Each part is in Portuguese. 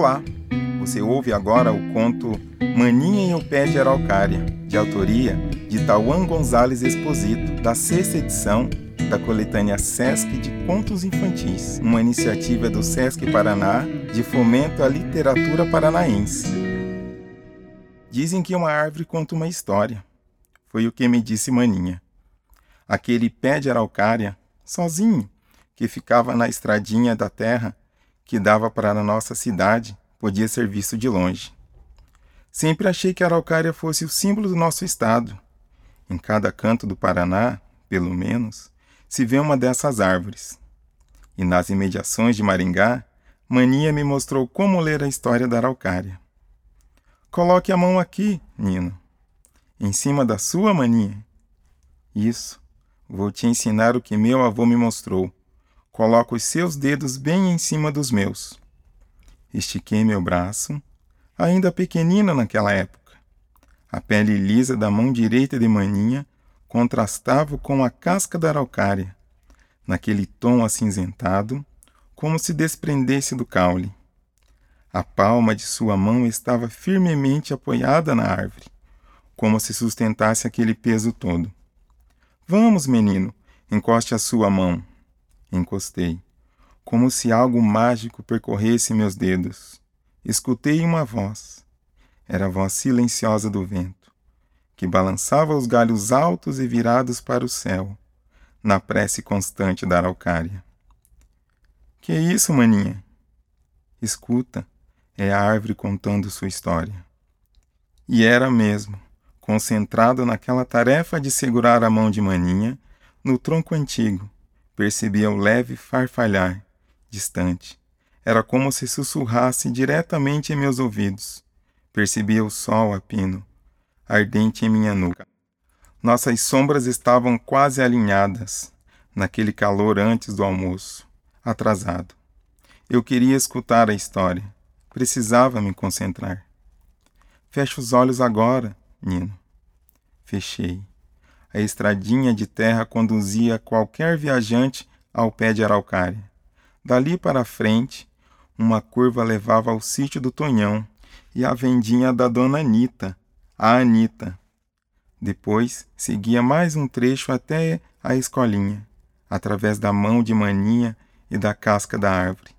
Olá! Você ouve agora o conto Maninha e o Pé de Araucária, de autoria de Tauan Gonzalez Exposito, da sexta edição da coletânea Sesc de Contos Infantis, uma iniciativa do Sesc Paraná de fomento à literatura paranaense. Dizem que uma árvore conta uma história. Foi o que me disse Maninha. Aquele pé de araucária, sozinho, que ficava na estradinha da terra que dava para a nossa cidade, podia ser visto de longe. Sempre achei que a araucária fosse o símbolo do nosso estado. Em cada canto do Paraná, pelo menos, se vê uma dessas árvores. E nas imediações de Maringá, Mania me mostrou como ler a história da araucária. Coloque a mão aqui, Nino. Em cima da sua mania. Isso. Vou te ensinar o que meu avô me mostrou. Coloca os seus dedos bem em cima dos meus. Estiquei meu braço, ainda pequenino naquela época. A pele lisa da mão direita de Maninha contrastava com a casca da araucária, naquele tom acinzentado, como se desprendesse do caule. A palma de sua mão estava firmemente apoiada na árvore, como se sustentasse aquele peso todo. Vamos, menino, encoste a sua mão. Encostei, como se algo mágico percorresse meus dedos. Escutei uma voz. Era a voz silenciosa do vento, que balançava os galhos altos e virados para o céu, na prece constante da araucária. Que é isso, maninha? Escuta, é a árvore contando sua história. E era mesmo, concentrado naquela tarefa de segurar a mão de maninha no tronco antigo, Percebia o leve farfalhar, distante. Era como se sussurrasse diretamente em meus ouvidos. Percebia o sol a pino, ardente em minha nuca. Nossas sombras estavam quase alinhadas, naquele calor antes do almoço, atrasado. Eu queria escutar a história. Precisava me concentrar. Feche os olhos agora, Nino. Fechei. A estradinha de terra conduzia qualquer viajante ao pé de araucária. Dali para frente, uma curva levava ao sítio do Tonhão e à vendinha da dona Anita, a Anita. Depois seguia mais um trecho até a escolinha, através da mão de maninha e da casca da árvore.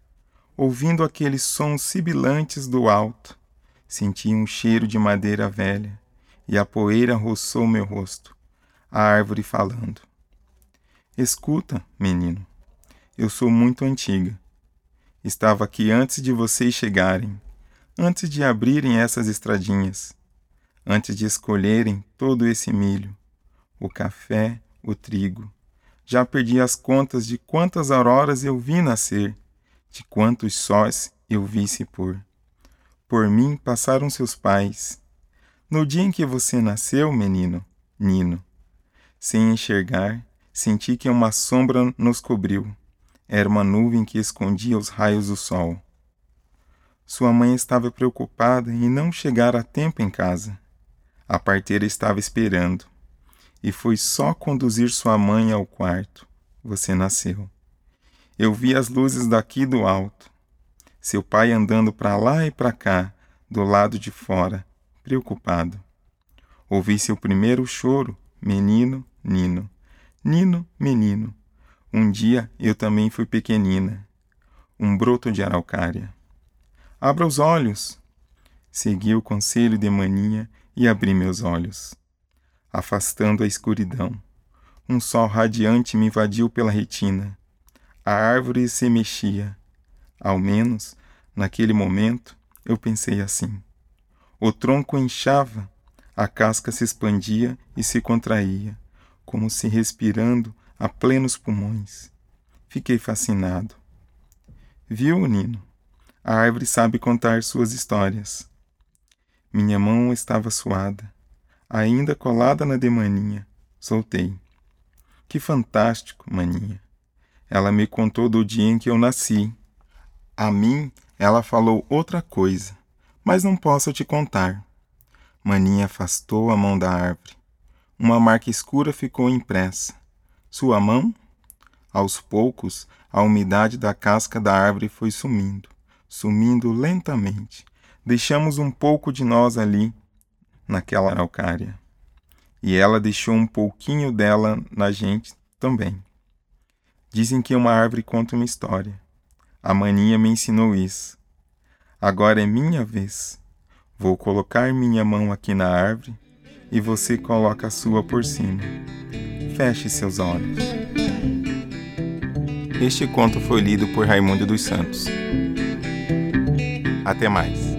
Ouvindo aqueles sons sibilantes do alto, senti um cheiro de madeira velha e a poeira roçou meu rosto a árvore falando. Escuta, menino, eu sou muito antiga. Estava aqui antes de vocês chegarem, antes de abrirem essas estradinhas, antes de escolherem todo esse milho, o café, o trigo. Já perdi as contas de quantas auroras eu vi nascer, de quantos sóis eu vi se pôr. Por mim passaram seus pais. No dia em que você nasceu, menino, Nino, sem enxergar, senti que uma sombra nos cobriu. Era uma nuvem que escondia os raios do sol. Sua mãe estava preocupada em não chegar a tempo em casa. A parteira estava esperando. E foi só conduzir sua mãe ao quarto. Você nasceu. Eu vi as luzes daqui do alto. Seu pai andando para lá e para cá, do lado de fora, preocupado. Ouvi seu primeiro choro, menino, Nino. Nino, menino. Um dia eu também fui pequenina. Um broto de araucária. Abra os olhos. Segui o conselho de maninha e abri meus olhos. Afastando a escuridão. Um sol radiante me invadiu pela retina. A árvore se mexia. Ao menos, naquele momento, eu pensei assim. O tronco inchava, a casca se expandia e se contraía como se respirando a plenos pulmões. Fiquei fascinado. Viu, Nino? A árvore sabe contar suas histórias. Minha mão estava suada, ainda colada na de Maninha. Soltei. Que fantástico, Maninha. Ela me contou do dia em que eu nasci. A mim, ela falou outra coisa, mas não posso te contar. Maninha afastou a mão da árvore. Uma marca escura ficou impressa. Sua mão? Aos poucos, a umidade da casca da árvore foi sumindo, sumindo lentamente. Deixamos um pouco de nós ali, naquela araucária. E ela deixou um pouquinho dela na gente também. Dizem que uma árvore conta uma história. A maninha me ensinou isso. Agora é minha vez. Vou colocar minha mão aqui na árvore e você coloca a sua por cima. Feche seus olhos. Este conto foi lido por Raimundo dos Santos. Até mais.